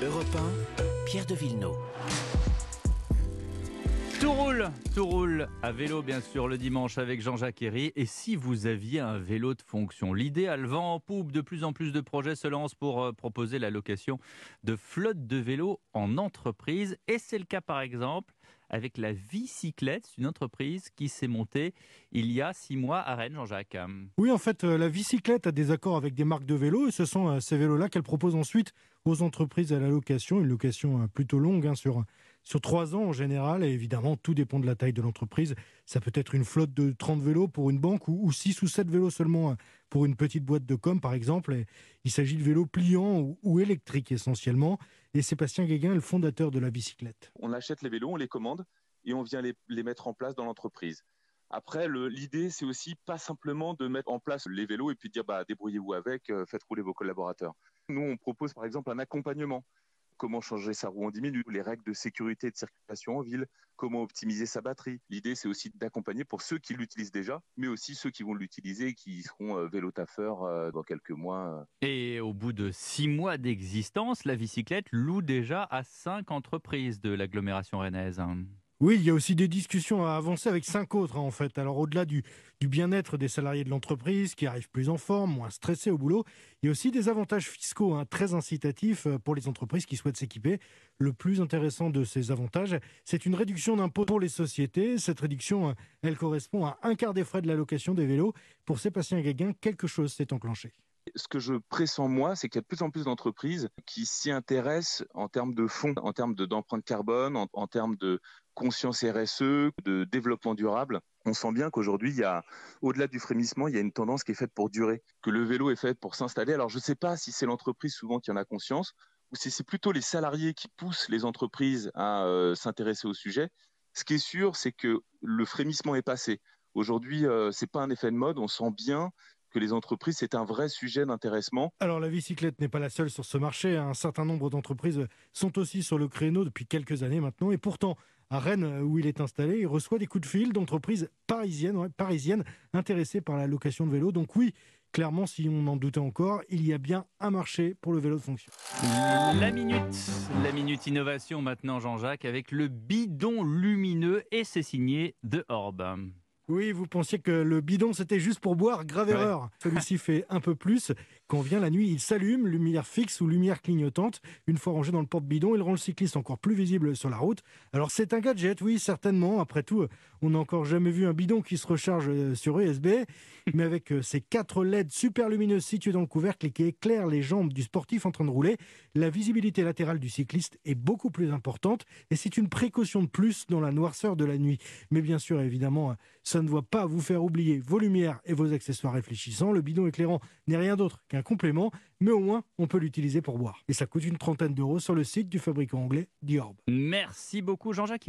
Europe 1, Pierre de Villeneuve. Tout roule, tout roule à vélo bien sûr le dimanche avec Jean-Jacques Herry. Et si vous aviez un vélo de fonction, le vent en poupe, de plus en plus de projets se lancent pour euh, proposer la location de flottes de vélos en entreprise. Et c'est le cas par exemple avec la Bicyclette, une entreprise qui s'est montée il y a six mois à Rennes, Jean-Jacques. Oui, en fait, euh, la Bicyclette a des accords avec des marques de vélos et ce sont euh, ces vélos-là qu'elle propose ensuite aux entreprises à la location, une location plutôt longue hein, sur sur trois ans en général, et évidemment, tout dépend de la taille de l'entreprise. Ça peut être une flotte de 30 vélos pour une banque ou, 6 ou 7 vélos seulement hein, pour une petite boîte de com, par exemple. il s'agit de vélos pliants ou, électriques essentiellement. Et Sébastien Guéguin est le fondateur de la bicyclette. On achète les vélos, on les commande et on vient les, mettre en place dans l'entreprise. Après, l'idée, c'est aussi pas simplement de mettre en place les vélos et puis de dire bah, débrouillez-vous avec, euh, faites rouler vos collaborateurs. Nous, on propose par exemple un accompagnement comment changer sa roue en 10 minutes, les règles de sécurité de circulation en ville, comment optimiser sa batterie. L'idée, c'est aussi d'accompagner pour ceux qui l'utilisent déjà, mais aussi ceux qui vont l'utiliser et qui seront euh, vélo euh, dans quelques mois. Euh. Et au bout de six mois d'existence, la bicyclette loue déjà à cinq entreprises de l'agglomération rennaise. Oui, il y a aussi des discussions à avancer avec cinq autres, hein, en fait. Alors, au-delà du, bien-être des salariés de l'entreprise, qui arrivent plus en forme, moins stressés au boulot, il y a aussi des avantages fiscaux hein, très incitatifs euh, pour les entreprises qui souhaitent s'équiper. Le plus intéressant de ces avantages, c'est une réduction d'impôts pour les sociétés. Cette réduction, euh, elle correspond à un quart des frais de la location des vélos. Pour Sébastien Gaguin, quelque chose s'est enclenché. Ce que je pressens moi, c'est qu'il y a de plus en plus d'entreprises qui s'y intéressent en termes de fonds, en termes d'empreinte carbone, en termes de conscience RSE, de développement durable. On sent bien qu'aujourd'hui, il y a, au-delà du frémissement, il y a une tendance qui est faite pour durer, que le vélo est fait pour s'installer. Alors, je ne sais pas si c'est l'entreprise souvent qui en a conscience, ou si c'est plutôt les salariés qui poussent les entreprises à euh, s'intéresser au sujet. Ce qui est sûr, c'est que le frémissement est passé. Aujourd'hui, euh, ce n'est pas un effet de mode. On sent bien que les entreprises, c'est un vrai sujet d'intéressement. Alors la bicyclette n'est pas la seule sur ce marché. Un certain nombre d'entreprises sont aussi sur le créneau depuis quelques années maintenant. Et pourtant, à Rennes, où il est installé, il reçoit des coups de fil d'entreprises parisiennes, parisiennes intéressées par la location de vélos. Donc oui, clairement, si on en doutait encore, il y a bien un marché pour le vélo de fonction. La minute, la minute innovation maintenant, Jean-Jacques, avec le bidon lumineux et c'est signé de Orbe. Oui, vous pensiez que le bidon c'était juste pour boire, grave erreur. Celui-ci fait un peu plus. Quand vient la nuit, il s'allume, lumière fixe ou lumière clignotante. Une fois rangé dans le porte-bidon, il rend le cycliste encore plus visible sur la route. Alors c'est un gadget, oui, certainement. Après tout, on n'a encore jamais vu un bidon qui se recharge euh, sur USB. Mais avec euh, ces quatre LED super lumineuses situées dans le couvercle et qui éclairent les jambes du sportif en train de rouler, la visibilité latérale du cycliste est beaucoup plus importante et c'est une précaution de plus dans la noirceur de la nuit. Mais bien sûr, évidemment, ça ne doit pas vous faire oublier vos lumières et vos accessoires réfléchissants. Le bidon éclairant n'est rien d'autre complément, mais au moins on peut l'utiliser pour boire. Et ça coûte une trentaine d'euros sur le site du fabricant anglais Diorb. Merci beaucoup Jean-Jacques